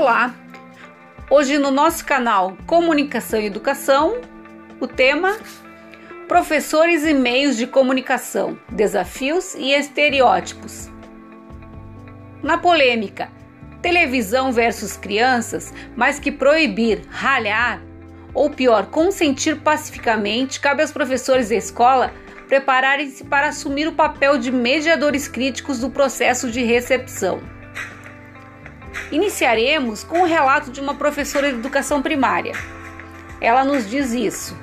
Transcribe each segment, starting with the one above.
Olá! Hoje no nosso canal Comunicação e Educação, o tema Professores e meios de comunicação, desafios e estereótipos. Na polêmica televisão versus crianças, mais que proibir, ralhar ou pior, consentir pacificamente, cabe aos professores da escola prepararem-se para assumir o papel de mediadores críticos do processo de recepção. Iniciaremos com o relato de uma professora de educação primária. Ela nos diz isso.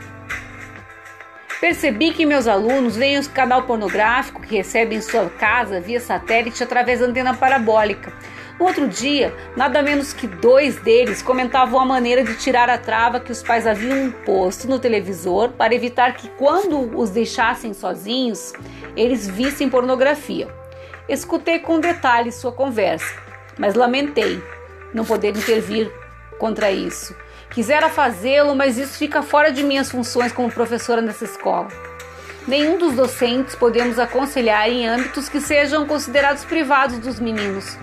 Percebi que meus alunos veem o canal pornográfico que recebem em sua casa via satélite através da antena parabólica. No outro dia, nada menos que dois deles comentavam a maneira de tirar a trava que os pais haviam posto no televisor para evitar que, quando os deixassem sozinhos, eles vissem pornografia. Escutei com detalhes sua conversa mas lamentei não poder intervir contra isso. Quisera fazê-lo, mas isso fica fora de minhas funções como professora nessa escola. Nenhum dos docentes podemos aconselhar em âmbitos que sejam considerados privados dos meninos.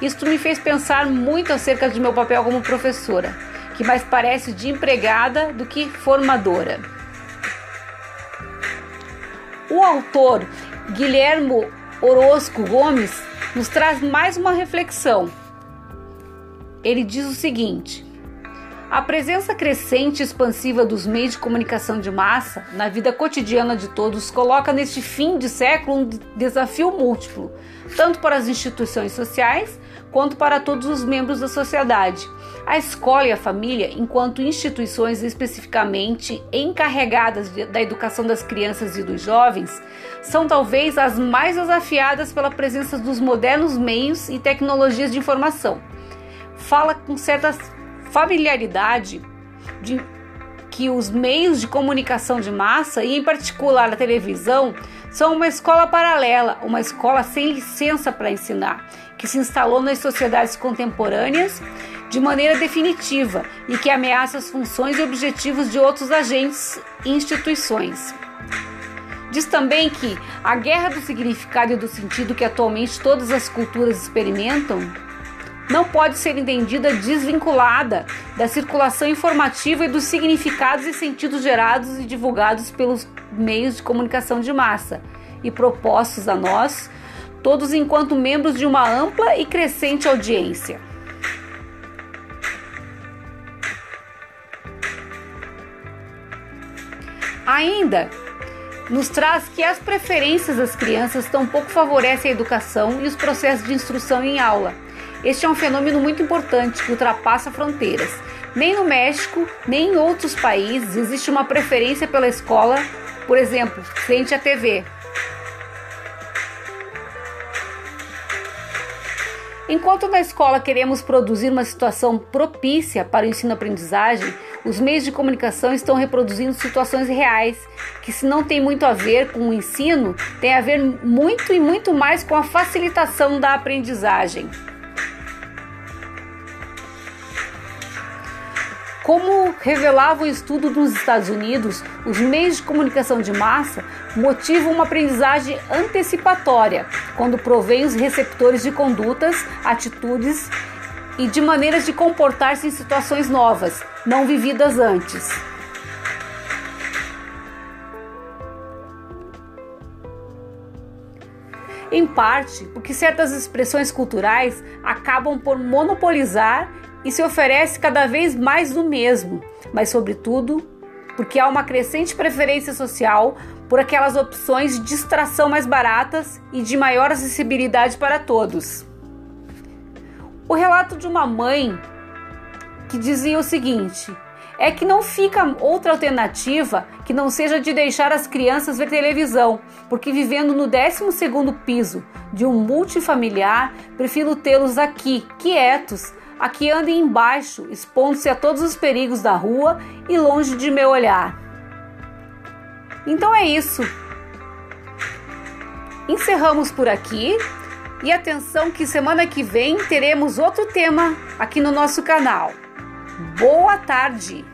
Isto me fez pensar muito acerca de meu papel como professora, que mais parece de empregada do que formadora. O autor Guilhermo Orozco Gomes nos traz mais uma reflexão. Ele diz o seguinte: a presença crescente e expansiva dos meios de comunicação de massa na vida cotidiana de todos coloca neste fim de século um desafio múltiplo, tanto para as instituições sociais quanto para todos os membros da sociedade. A escola e a família, enquanto instituições especificamente encarregadas da educação das crianças e dos jovens, são talvez as mais desafiadas pela presença dos modernos meios e tecnologias de informação. Fala com certa familiaridade de que os meios de comunicação de massa, e em particular a televisão, são uma escola paralela, uma escola sem licença para ensinar, que se instalou nas sociedades contemporâneas de maneira definitiva e que ameaça as funções e objetivos de outros agentes e instituições. Diz também que a guerra do significado e do sentido que atualmente todas as culturas experimentam não pode ser entendida desvinculada da circulação informativa e dos significados e sentidos gerados e divulgados pelos meios de comunicação de massa e propostos a nós, todos enquanto membros de uma ampla e crescente audiência. Ainda nos traz que as preferências das crianças tampouco favorecem a educação e os processos de instrução em aula. Este é um fenômeno muito importante que ultrapassa fronteiras. Nem no México, nem em outros países existe uma preferência pela escola, por exemplo, frente à TV. Enquanto na escola queremos produzir uma situação propícia para o ensino-aprendizagem, os meios de comunicação estão reproduzindo situações reais que, se não tem muito a ver com o ensino, tem a ver muito e muito mais com a facilitação da aprendizagem. Como revelava o estudo dos Estados Unidos, os meios de comunicação de massa motivam uma aprendizagem antecipatória, quando provém os receptores de condutas, atitudes e de maneiras de comportar-se em situações novas, não vividas antes. Em parte porque certas expressões culturais acabam por monopolizar e se oferece cada vez mais do mesmo, mas, sobretudo, porque há uma crescente preferência social por aquelas opções de distração mais baratas e de maior acessibilidade para todos. O relato de uma mãe que dizia o seguinte: é que não fica outra alternativa que não seja de deixar as crianças ver televisão, porque vivendo no 12 piso de um multifamiliar, prefiro tê-los aqui, quietos, aqui andem embaixo, expondo-se a todos os perigos da rua e longe de meu olhar. Então é isso. Encerramos por aqui. E atenção que semana que vem teremos outro tema aqui no nosso canal. Boa tarde!